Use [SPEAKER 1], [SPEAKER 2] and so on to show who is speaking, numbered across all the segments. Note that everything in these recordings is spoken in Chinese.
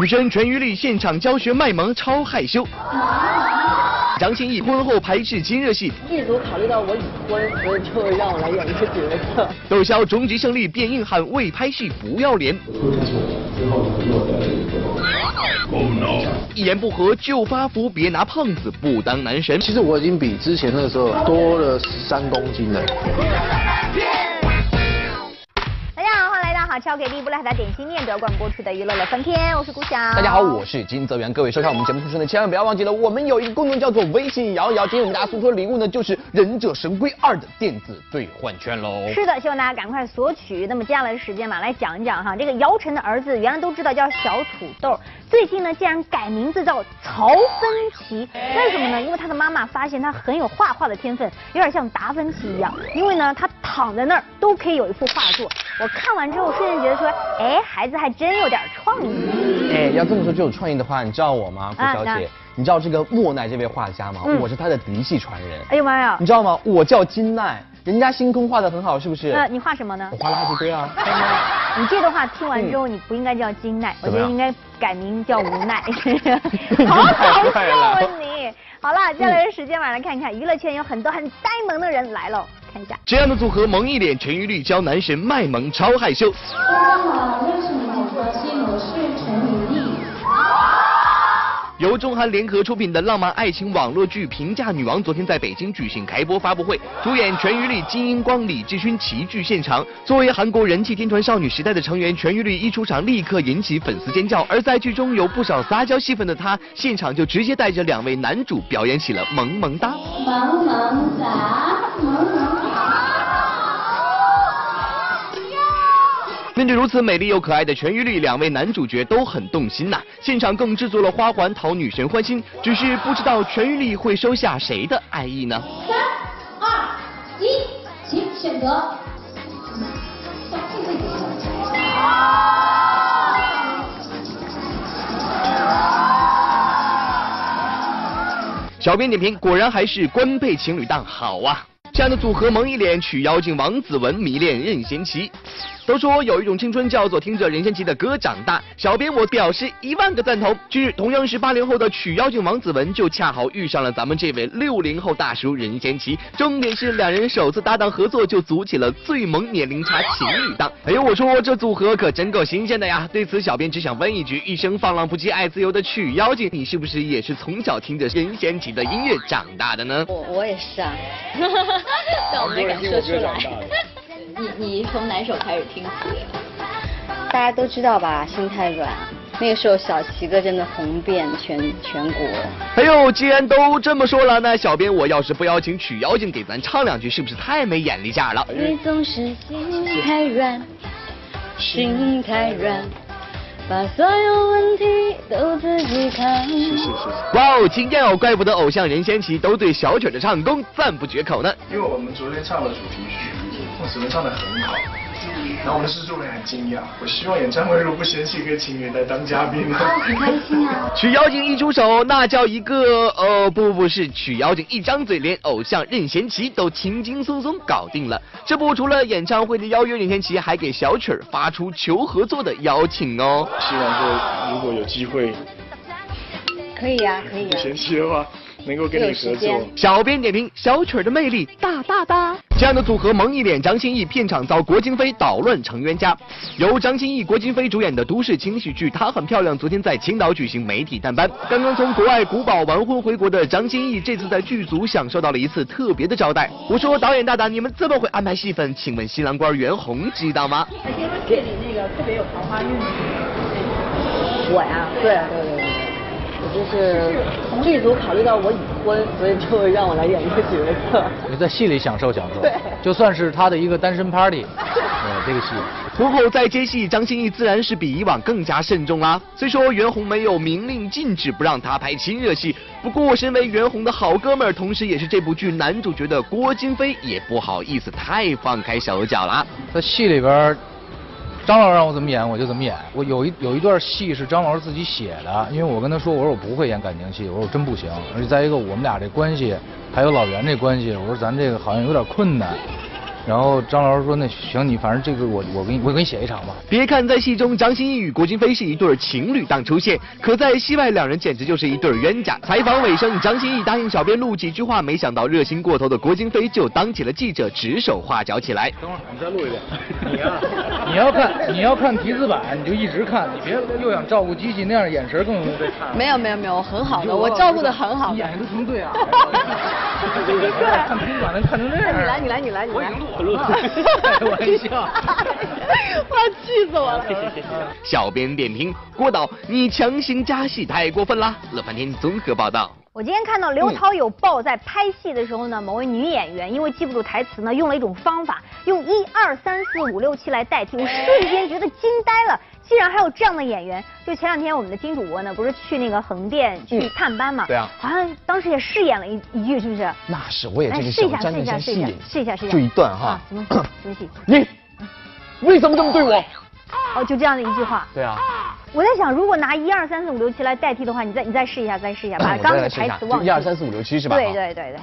[SPEAKER 1] 女生全玉丽现场教学卖萌，超害羞。张歆艺婚后拍摄亲热戏，
[SPEAKER 2] 剧组考虑到我已婚，所以就让我来演一个角色。
[SPEAKER 1] 窦骁终极胜利变硬汉，为拍戏不要脸。一言不合就发福，别拿胖子不当男神。
[SPEAKER 3] 其实我已经比之前那个时候多了十三公斤了。
[SPEAKER 4] 交给第一部来台点心面，德冠播出的娱乐乐翻天，我是顾晓。
[SPEAKER 5] 大家好，我是金泽源。各位收看我们节目同时呢，千万不要忘记了，我们有一个功能叫做微信摇一摇。今天我们大家送出的礼物呢，就是《忍者神龟二》的电子兑换券喽。
[SPEAKER 4] 是的，希望大家赶快索取。那么接下来的时间嘛，来讲一讲哈，这个姚晨的儿子原来都知道叫小土豆，最近呢竟然改名字叫曹芬奇。为什么呢？因为他的妈妈发现他很有画画的天分，有点像达芬奇一样。因为呢，他躺在那儿都可以有一幅画作。我看完之后。瞬间觉得说，哎，孩子还真有点创意。
[SPEAKER 5] 哎，要这么说就有创意的话，你知道我吗，顾小姐？你知道这个莫奈这位画家吗？我是他的嫡系传人。
[SPEAKER 4] 哎呦妈呀！
[SPEAKER 5] 你知道吗？我叫金奈，人家星空画的很好，是不是？
[SPEAKER 4] 呃，你画什么呢？
[SPEAKER 5] 我画垃圾堆啊。
[SPEAKER 4] 你这段话听完之后，你不应该叫金奈，我觉得应该改名叫无奈。好搞笑啊你！好了，接下来的时间，我们来看一看娱乐圈有很多很呆萌的人来了。看一下，
[SPEAKER 1] 这样的组合萌一脸，陈玉丽教男神卖萌，超害羞。
[SPEAKER 6] 大家好，认识你很高兴，我是陈玉丽。
[SPEAKER 1] 由中韩联合出品的浪漫爱情网络剧《平价女王》昨天在北京举行开播发布会，主演全玉丽、金英光、李智勋齐聚现场。作为韩国人气天团少女时代的成员，全玉丽一出场立刻引起粉丝尖叫。而在剧中有不少撒娇戏份的她，现场就直接带着两位男主表演起了萌萌哒。
[SPEAKER 6] 萌萌哒，萌萌。
[SPEAKER 1] 面对如此美丽又可爱的全玉丽，两位男主角都很动心呐。现场更制作了花环讨女神欢心，只是不知道全玉丽会收下谁的爱意呢？
[SPEAKER 6] 三二一，请选择。
[SPEAKER 1] 小编点评：果然还是官配情侣档好啊！这样的组合萌一脸，娶妖精王子文，迷恋任贤齐。都说有一种青春叫做听着任贤齐的歌长大，小编我表示一万个赞同。近日，同样是八零后的曲妖精王子文就恰好遇上了咱们这位六零后大叔任贤齐，重点是两人首次搭档合作就组起了最萌年龄差情侣档。哎呦，我说这组合可真够新鲜的呀！对此，小编只想问一句：一生放浪不羁、爱自由的曲妖精，你是不是也是从小听着任贤齐的音乐长大的呢？
[SPEAKER 7] 我我也是啊，但我没敢说出来。你你从哪首开始听起？
[SPEAKER 8] 大家都知道吧，心太软。那个时候小齐哥真的红遍全全国。
[SPEAKER 1] 哎呦，既然都这么说了，那小编我要是不邀请曲妖精给咱唱两句，是不是太没眼力见了？
[SPEAKER 8] 你总是心太软，心太软，把所有问题都自己扛。
[SPEAKER 1] 是是是。哇哦，惊艳哦！怪不得偶像任贤齐都对小曲的唱功赞不绝口呢。
[SPEAKER 9] 因为我们昨天唱了主题曲。我只能唱的很好，然后我们的制作人很惊讶。我希望演唱会如果不嫌弃，可以请你来当嘉宾。
[SPEAKER 8] 很开心啊！
[SPEAKER 1] 曲妖精一出手，那叫一个……呃，不不是曲妖精一张嘴，连偶像任贤齐都轻轻松松搞定了。这不，除了演唱会的邀约，任贤齐还给小曲儿发出求合作的邀请哦。
[SPEAKER 9] 希望说，如果有机会，
[SPEAKER 8] 可以呀，可以。
[SPEAKER 9] 任贤齐的话。能够跟你合作。
[SPEAKER 1] 小编点评：小曲儿的魅力大大大。这样的组合萌一脸，张歆艺片场遭郭京飞捣乱成冤家。由张歆艺、郭京飞主演的都市轻喜剧《她很漂亮》昨天在青岛举行媒体探班。刚刚从国外古堡完婚回国的张歆艺，这次在剧组享受到了一次特别的招待。我说导演大大，你们这么会安排戏份，请问新郎官袁弘知道吗？
[SPEAKER 2] 因为这里那个特别有桃花运。
[SPEAKER 8] 我呀，
[SPEAKER 2] 对对对。就是剧组考虑到我已婚，所以就让我来演这个角色。
[SPEAKER 3] 你在戏里享受享受，
[SPEAKER 2] 对，
[SPEAKER 3] 就算是他的一个单身 party。呃，这个戏。
[SPEAKER 1] 婚后再接戏，张歆艺自然是比以往更加慎重啦。虽说袁弘没有明令禁止不让他拍亲热戏，不过身为袁弘的好哥们儿，同时也是这部剧男主角的郭京飞，也不好意思太放开手脚了。
[SPEAKER 3] 在戏里边。张老师让我怎么演我就怎么演。我有一有一段戏是张老师自己写的，因为我跟他说，我说我不会演感情戏，我说我真不行。而且再一个，我们俩这关系，还有老袁这关系，我说咱这个好像有点困难。然后张老师说那行，你反正这个我我给你我给你写一场吧。
[SPEAKER 1] 别看在戏中张歆艺与郭京飞是一对情侣档出现，可在戏外两人简直就是一对冤家。采访尾声，张歆艺答应小编录几句话，没想到热心过头的郭京飞就当起了记者，指手画脚起来。
[SPEAKER 3] 等会儿你再录一遍。你呀、你要看你要看提字板，你就一直看，你别 又想 照顾机器，那样眼神更容易被看。
[SPEAKER 2] 没有没有没有，我很好的，我照顾的很好
[SPEAKER 3] 你。眼睛都成对啊。
[SPEAKER 2] 对
[SPEAKER 3] 看提字板能看成这样。
[SPEAKER 2] 你来你来你来你来。
[SPEAKER 3] 我已经录我录了。开玩笑。
[SPEAKER 2] 我要气死我了。
[SPEAKER 1] 小编点评：郭导，你强行加戏太过分啦！乐翻天综合报道。
[SPEAKER 4] 我今天看到刘涛有报，在拍戏的时候呢，某位女演员因为记不住台词呢，用了一种方法，用一二三四五六七来代替，我瞬间觉得惊呆了。竟然还有这样的演员！就前两天我们的金主播呢，不是去那个横店去探班嘛？
[SPEAKER 5] 对啊
[SPEAKER 4] 好像当时也饰演了一一句，是不是？
[SPEAKER 5] 那是我也这个
[SPEAKER 4] 来试一下，试一下，试一下试一下，试一下。
[SPEAKER 5] 就一段哈
[SPEAKER 4] 啊，什么什么戏？
[SPEAKER 5] 你为什么这么对我？
[SPEAKER 4] 哦，就这样的一句话。
[SPEAKER 5] 对啊，
[SPEAKER 4] 我在想，如果拿一二三四五六七来代替的话，你再你再试一下，再试一下，把刚刚那个
[SPEAKER 5] 再来试一下
[SPEAKER 4] 台词忘记。
[SPEAKER 5] 就一二三四五六七是吧？
[SPEAKER 4] 对对对对。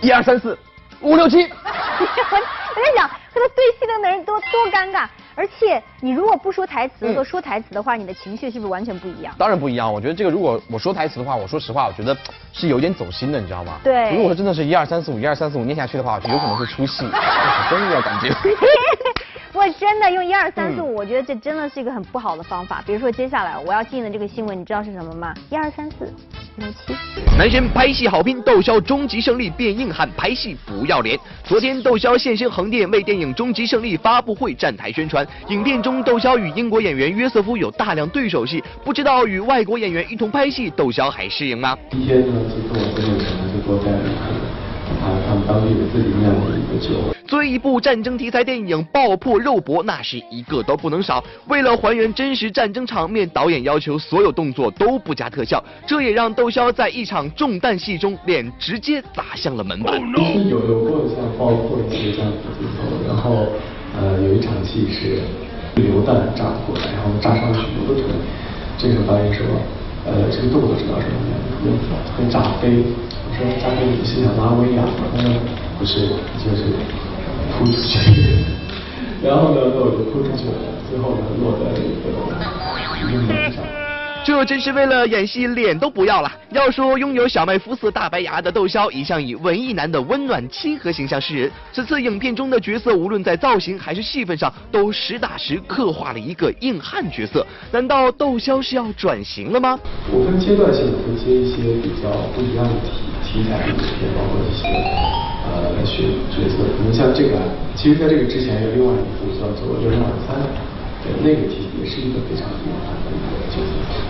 [SPEAKER 5] 一二三四五六七。
[SPEAKER 4] 我我在想，和他对戏的那人多多尴尬，而且你如果不说台词和说台词的话，你的情绪是不是完全不一样？
[SPEAKER 5] 当然不一样，我觉得这个如果我说台词的话，我说实话，我觉得是有点走心的，你知道吗？
[SPEAKER 4] 对
[SPEAKER 5] 如果说真的是一二三四五一二三四五念下去的话，我觉得有可能会出戏，真的感觉。
[SPEAKER 4] 我真的用一二三四
[SPEAKER 5] 嗯
[SPEAKER 4] 五，我觉得这真的是一个很不好的方法。比如说接下来我要进的这个新闻，你知道是什么吗？一二三四五六七。
[SPEAKER 1] 男神拍戏好拼，窦骁终极胜利变硬汉，拍戏不要脸。昨天窦骁现身横店为电影《终极胜利》发布会站台宣传。影片中窦骁与英国演员约瑟夫有大量对手戏，不知道与外国演员一同拍戏，窦骁还适应吗？
[SPEAKER 10] 第一天呢，就跟我朋友可能就多带了一个啊，他们当地的自己酿的一个酒。
[SPEAKER 1] 作为一部战争题材电影，爆破肉搏那是一个都不能少。为了还原真实战争场面，导演要求所有动作都不加特效，这也让窦骁在一场中弹戏中脸直接砸向了门板。
[SPEAKER 10] 其实有有过像爆破一些这样的镜头，然后呃有一场戏是榴弹炸过来，然后炸伤了许多的腿。这个导演说，呃这个动作知道什么样的？会炸飞。我说炸飞你是想拉威亚吗？他说不是，就是扑出去。然后呢，那我就扑出去了，最后呢落在了一个一个门上。
[SPEAKER 1] 这真是为了演戏脸都不要了。要说拥有小麦肤色大白牙的窦骁，一向以文艺男的温暖亲和形象示人。此次影片中的角色，无论在造型还是戏份上，都实打实刻画了一个硬汉角色。难道窦骁是要转型了吗？
[SPEAKER 10] 我分阶段性地会接一些比较不一样的题题材的影片，包括一些呃来学角色。可能像这个，其实在这个之前有另外一部叫做《六人晚餐》，对，那个题也是一个非常硬汉的。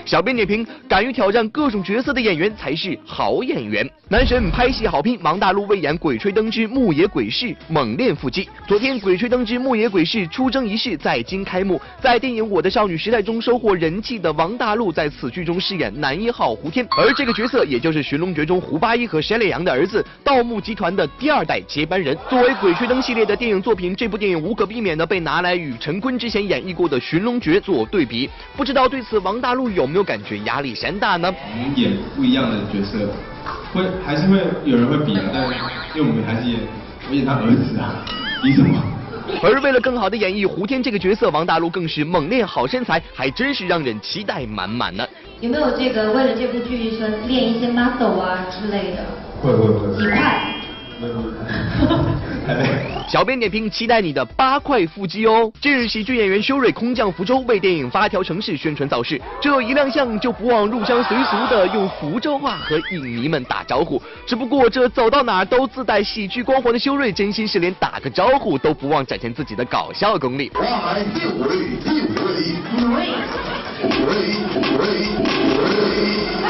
[SPEAKER 1] 小编点评：敢于挑战各种角色的演员才是好演员。男神拍戏好拼，王大陆为演《鬼吹灯之牧野鬼市》猛练腹肌。昨天，《鬼吹灯之牧野鬼市》出征仪式在京开幕。在电影《我的少女时代》中收获人气的王大陆，在此剧中饰演男一号胡天，而这个角色也就是《寻龙诀》中胡八一和沈磊阳的儿子，盗墓集团的第二代接班人。作为《鬼吹灯》系列的电影作品，这部电影无可避免的被拿来与陈坤之前演绎过的《寻龙诀》做对比。不知道对此王大陆有没有感觉压力山大呢？
[SPEAKER 11] 我们演不一样的角色，会还是会有人会比啊，但因为我们还是演我演他儿子啊，比什么？
[SPEAKER 1] 而为了更好的演绎胡天这个角色，王大陆更是猛练好身材，还真是让人期待满满呢。
[SPEAKER 6] 有没有这个为了这部剧说练一些 muscle 啊之类的？
[SPEAKER 11] 会会会。
[SPEAKER 6] 几块？
[SPEAKER 1] 小编点评：期待你的八块腹肌哦！近日，喜剧演员修睿空降福州，为电影《发条城市》宣传造势。这一亮相就不忘入乡随俗的用福州话和影迷们打招呼。只不过这走到哪儿都自带喜剧光环的修睿，真心是连打个招呼都不忘展现自己的搞笑功力。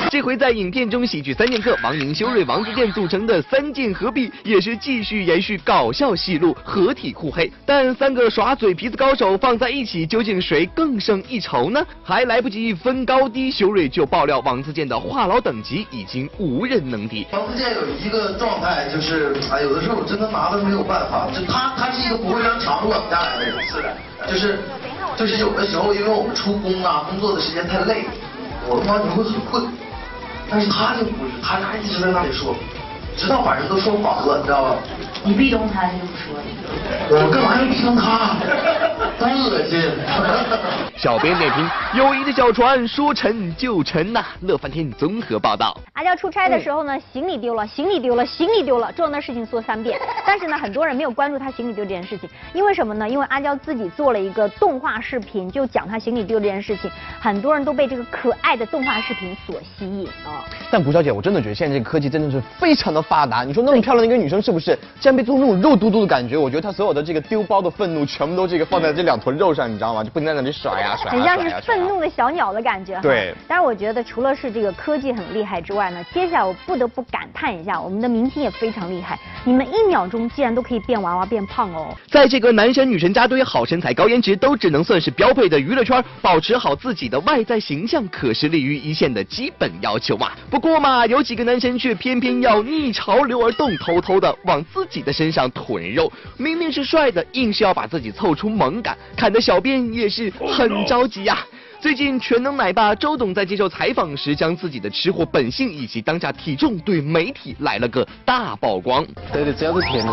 [SPEAKER 1] 这回在影片中，喜剧三剑客王宁、修睿、王自健组成的三剑合璧，也是继续延续搞笑戏路，合体互黑。但三个耍嘴皮子高手放在一起，究竟谁更胜一筹呢？还来不及分高低，修睿就爆料王自健的话痨等级已经无人能敌。
[SPEAKER 12] 王自健有一个状态，就是啊，有的时候我真的拿他没有办法。就他，他是一个不会让场冷下来的人，是的，就是就是有的时候，因为我们出工啊，工作的时间太累，我他妈你会很困。但是他就不是，他他一直在那里说，直到晚上都说饱了，你知道吧？
[SPEAKER 6] 你壁咚他，他就不说了。
[SPEAKER 12] 我干嘛要壁咚他？多恶心！
[SPEAKER 1] 小编点评：友谊的小船说沉就沉呐、乐翻天综合报道。
[SPEAKER 4] 阿娇出差的时候呢，行李丢了，行李丢了，行李丢了，重要的事情说三遍。但是呢，很多人没有关注她行李丢这件事情，因为什么呢？因为阿娇自己做了一个动画视频，就讲她行李丢这件事情，很多人都被这个可爱的动画视频所吸引啊。
[SPEAKER 5] 但谷小姐，我真的觉得现在这个科技真的是非常的发达。你说那么漂亮的一个女生，是不是竟然被做成那种肉嘟嘟的感觉？我觉得她所有的这个丢包的愤怒，全部都这个放在这两坨肉上，你知道吗？就不能在那里甩呀甩呀
[SPEAKER 4] 很像是。愤怒的小鸟的感觉。
[SPEAKER 5] 对
[SPEAKER 4] 但是我觉得除了是这个科技很厉害之外呢，接下来我不得不感叹一下，我们的明星也非常厉害。你们一秒钟竟然都可以变娃娃变胖哦。
[SPEAKER 1] 在这个男神女神扎堆、好身材、高颜值都只能算是标配的娱乐圈，保持好自己的外在形象可是立于一线的基本要求嘛。不过嘛，有几个男神却偏偏要逆潮流而动，偷偷的往自己的身上囤肉。明明是帅的，硬是要把自己凑出萌感，看得小编也是很着急呀、最近，全能奶爸周董在接受采访时，将自己的吃货本性以及当下体重对媒体来了个大曝光。
[SPEAKER 13] 对对，只要是甜的，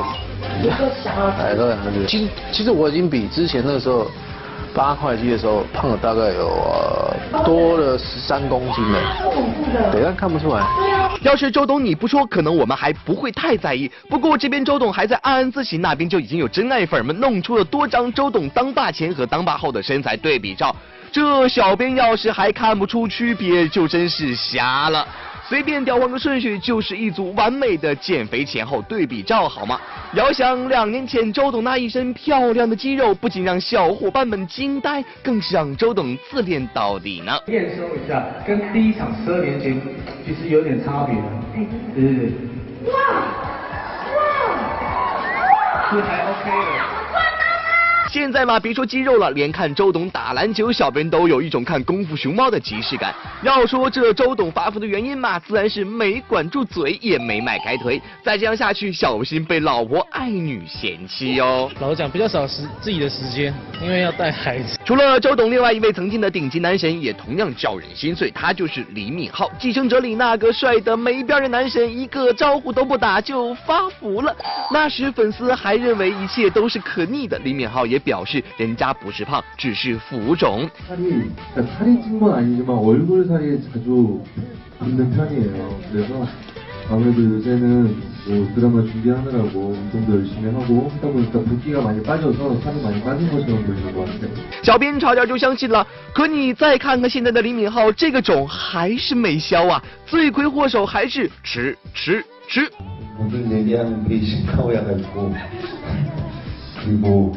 [SPEAKER 13] 哎，都两个其实其实我已经比之前那个时候八块肌的时候胖了大概有、呃、多了十三公斤了。对，但看不出来。
[SPEAKER 1] 要是周董你不说，可能我们还不会太在意。不过这边周董还在暗暗自喜，那边就已经有真爱粉们弄出了多张周董当爸前和当爸后的身材对比照。这小编要是还看不出区别，就真是瞎了。随便调换个顺序，就是一组完美的减肥前后对比照，好吗？遥想两年前周董那一身漂亮的肌肉，不仅让小伙伴们惊呆，更是让周董自恋到底呢。
[SPEAKER 14] 验收一下，跟第一场十二年前其实有点差别。对对对。哇哇！是还 OK 的。
[SPEAKER 1] 现在嘛，别说肌肉了，连看周董打篮球，小编都有一种看功夫熊猫的即视感。要说这周董发福的原因嘛，自然是没管住嘴，也没迈开腿。再这样下去，小心被老婆爱女嫌弃哦。
[SPEAKER 15] 老实讲，比较少时自己的时间，因为要带孩子。
[SPEAKER 1] 除了周董，另外一位曾经的顶级男神也同样叫人心碎，他就是李敏镐，继承者里那个帅的没边的男神，一个招呼都不打就发福了。那时粉丝还认为一切都是可逆的，李敏镐也表示人家不是胖，只是浮肿。
[SPEAKER 10] 살이 그러니까 살이 찐 건 아니지만 얼굴 살이 자주 붙는 편이에요. 그래서 아무래도 요새는 뭐 드라마 준비하느라고 운동도 열심히 하고 하다 보니까 붓기가 많이 빠져서 살이 많이 빠진 것처럼 보이는 것 같아요.
[SPEAKER 1] 小编差点就相信了，可你再看看现在的李敏镐，这个肿还是没消啊！罪魁祸首还是吃吃吃。
[SPEAKER 10] 모든 얘기하는 게 신카오야가지고 그리고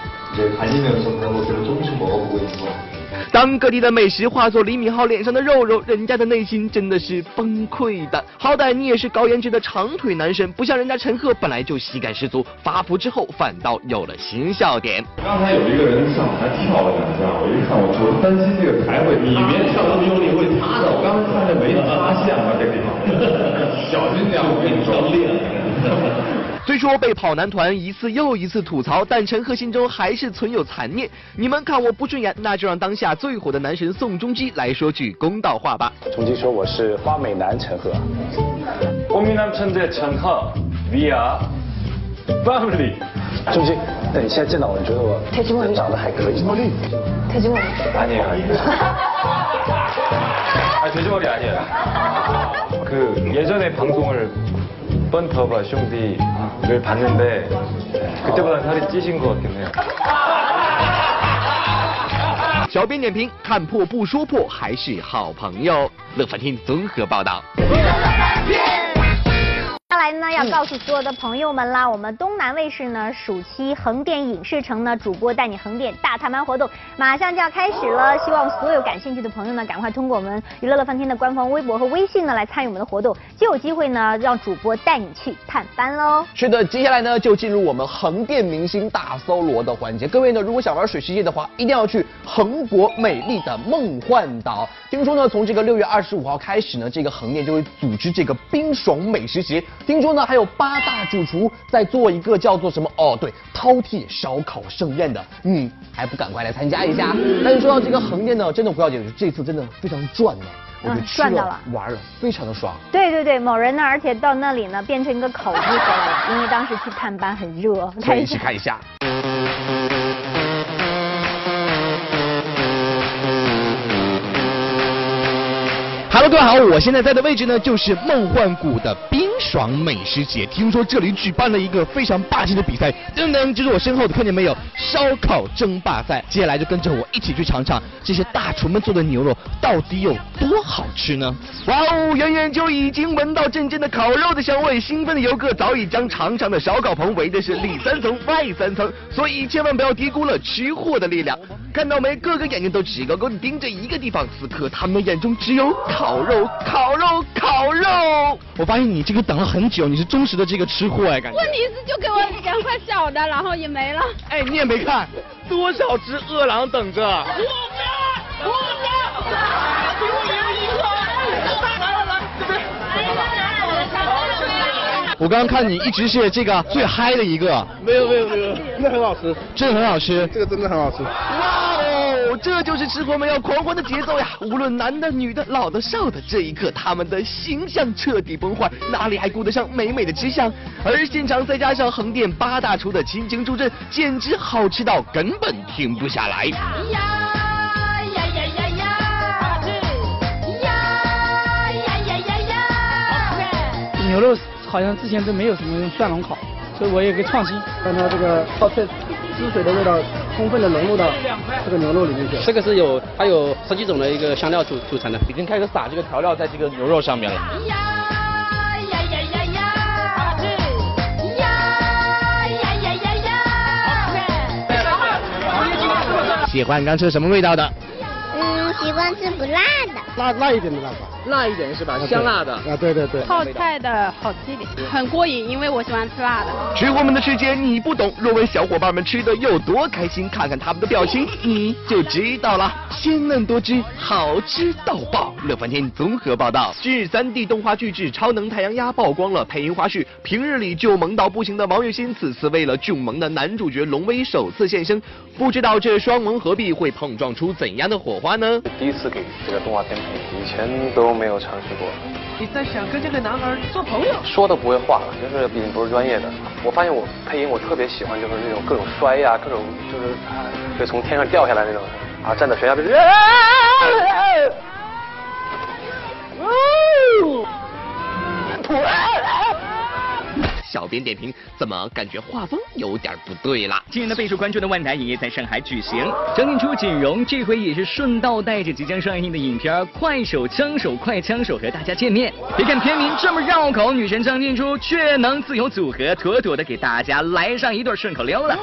[SPEAKER 1] 当各地的美食化作李敏镐脸上的肉肉人家的内心真的是崩溃的。好歹你也是高颜值的长腿男神不像人家陈赫本来就喜感十足发福之后反倒有了新笑点。
[SPEAKER 16] 刚才有一个人上台跳了两下我一看我就担心这个台会你别跳那么用力会塌的我刚才看见没塌陷吗这地方。小心点我跟你说。裂了
[SPEAKER 1] 虽说被跑男团一次又一次吐槽，但陈赫心中还是存有残念。你们看我不顺眼，那就让当下最火的男神宋仲基来说句公道话吧。
[SPEAKER 17] 重新说我是花美男陈赫。
[SPEAKER 16] 꽃미남 천재陈赫，We are family。
[SPEAKER 17] 仲基，那你现在见到我，你觉得我人长得还可以？
[SPEAKER 8] 돼지머리.
[SPEAKER 16] 아니에요, 아니에요. 아, 돼지머리 아니에요. 그 예전에 방송을 뻔터바 숑디를 봤는데 그때보다 살이 찌신 것 같긴 해요.
[SPEAKER 1] 小编点评：看破不说破，还是好朋友。乐翻天综合报道。
[SPEAKER 4] 来呢，要告诉所有的朋友们啦，我们东南卫视呢暑期横店影视城呢主播带你横店大探班活动马上就要开始了，希望所有感兴趣的朋友呢，赶快通过我们娱乐乐翻天的官方微博和微信呢来参与我们的活动，就有机会呢让主播带你去探班喽。
[SPEAKER 5] 是的，接下来呢就进入我们横店明星大搜罗的环节。各位呢，如果想玩水世界的话，一定要去横国美丽的梦幻岛。听说呢，从这个六月二十五号开始呢，这个横店就会组织这个冰爽美食节。听说呢，还有八大主厨在做一个叫做什么哦，对，饕餮烧烤盛宴的。嗯，还不赶快来参加一下？但是说到这个横店呢，真的不要紧，这次真的非常赚呢。我们吃了
[SPEAKER 4] 赚到了
[SPEAKER 5] 玩了，非常的爽。
[SPEAKER 4] 对对对，某人呢，而且到那里呢变成一个烤鸡回来了，因为当时去探班很热，
[SPEAKER 5] 可以一起看一下。
[SPEAKER 1] 各位好，我现在在的位置呢就是梦幻谷的冰爽美食节。听说这里举办了一个非常霸气的比赛，噔噔，就是我身后的，看见没有？烧烤争霸赛。接下来就跟着我一起去尝尝这些大厨们做的牛肉到底有多好吃呢？哇哦，远远就已经闻到阵阵的烤肉的香味，兴奋的游客早已将长长的烧烤棚围的是里三层外三层，所以千万不要低估了吃货的力量。看到没？个个眼睛都直勾勾地盯着一个地方，此刻他们的眼中只有烤肉，烤肉，烤肉。我发现你这个等了很久，你是忠实的这个吃货哎，感觉。
[SPEAKER 18] 问题是就给我两块小的，然后也没了。
[SPEAKER 1] 哎，你也没看，多少只饿狼等着。
[SPEAKER 18] 我不要，我不要，给我赢一个，来来来，这边。
[SPEAKER 1] 我刚刚看你一直是这个最嗨的一个。
[SPEAKER 19] 没有没有没有，真的很好吃，
[SPEAKER 1] 真的很好吃。
[SPEAKER 19] 这个真的很好吃。
[SPEAKER 1] 哇哦，这就是吃货们要狂欢的节奏呀！无论男的、女的、老的、少的，这一刻他们的形象彻底崩坏，哪里还顾得上美美的吃相？而现场再加上横店八大厨的亲情助阵，简直好吃到根本停不下来。
[SPEAKER 20] 牛肉好像之前都没有什么用蒜蓉烤，所以我有个创新，
[SPEAKER 14] 让它这个泡菜汁水的味道充分的融入到这个牛肉里面去。
[SPEAKER 21] 这个是有它有十几种的一个香料组组成的，
[SPEAKER 5] 已经开始撒这个调料在这个牛肉上面了。
[SPEAKER 1] 喜欢刚吃什么味道的？
[SPEAKER 22] 嗯，喜欢吃不辣的。
[SPEAKER 14] 辣辣一点的辣吧。
[SPEAKER 1] 辣一点是吧？香辣的。
[SPEAKER 14] 啊，对对对。
[SPEAKER 18] 泡菜的好吃一点，很过瘾，因为我喜欢吃辣的。
[SPEAKER 1] 吃货们的世界你不懂，若问小伙伴们吃的有多开心，看看他们的表情，你就知道了。鲜嫩多汁，好吃到爆！乐翻天综合报道。近日，3D 动画巨制《超能太阳鸭》曝光了配音花絮。平日里就萌到不行的王栎鑫，此次为了囧萌的男主角龙威首次现身，不知道这双萌合璧会碰撞出怎样的火花呢？
[SPEAKER 10] 第一次给这个动画片配，以前都没有尝试过。
[SPEAKER 23] 你在想跟这个男孩做朋友？
[SPEAKER 10] 说都不会话，就是毕竟不是专业的。我发现我配音我特别喜欢就是那种各种摔呀、各种就是啊，就从天上掉下来那种啊，站在悬崖边。
[SPEAKER 1] 小编点评：怎么感觉画风有点不对了？
[SPEAKER 24] 今年的备受关注的万达影业在上海举行，张静初、锦荣这回也是顺道带着即将上映的影片《快手枪手快枪手》和大家见面。别看片名这么绕口，女神张静初却能自由组合，妥妥的给大家来上一段顺口溜了。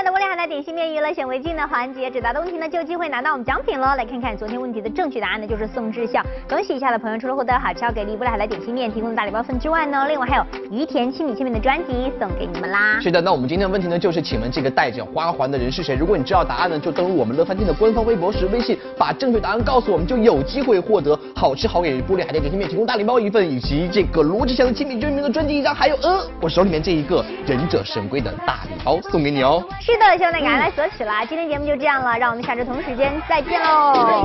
[SPEAKER 4] 来到玻璃海苔点心面娱乐显微镜的环节，只答的问题呢就有机会拿到我们奖品喽。来看看昨天问题的正确答案呢，就是宋智孝。恭喜以下的朋友，除了获得好超给力玻璃海苔点心面提供的大礼包份之外呢，另外还有于田亲笔签名的专辑送给你们啦。
[SPEAKER 5] 是的，那我们今天的问题呢，就是请问这个戴着花环的人是谁？如果你知道答案呢，就登录我们乐翻天的官方微博时微信，把正确答案告诉我们，就有机会获得好吃好给玻璃海苔点心面提供大礼包一份，以及这个罗志祥的亲笔签名的专辑一张，还有呃，我手里面这一个忍者神龟的大礼包送给你哦。
[SPEAKER 4] 是的，希望大家赶快来索取啦。今天节目就这样了，让我们下周同时间再见喽。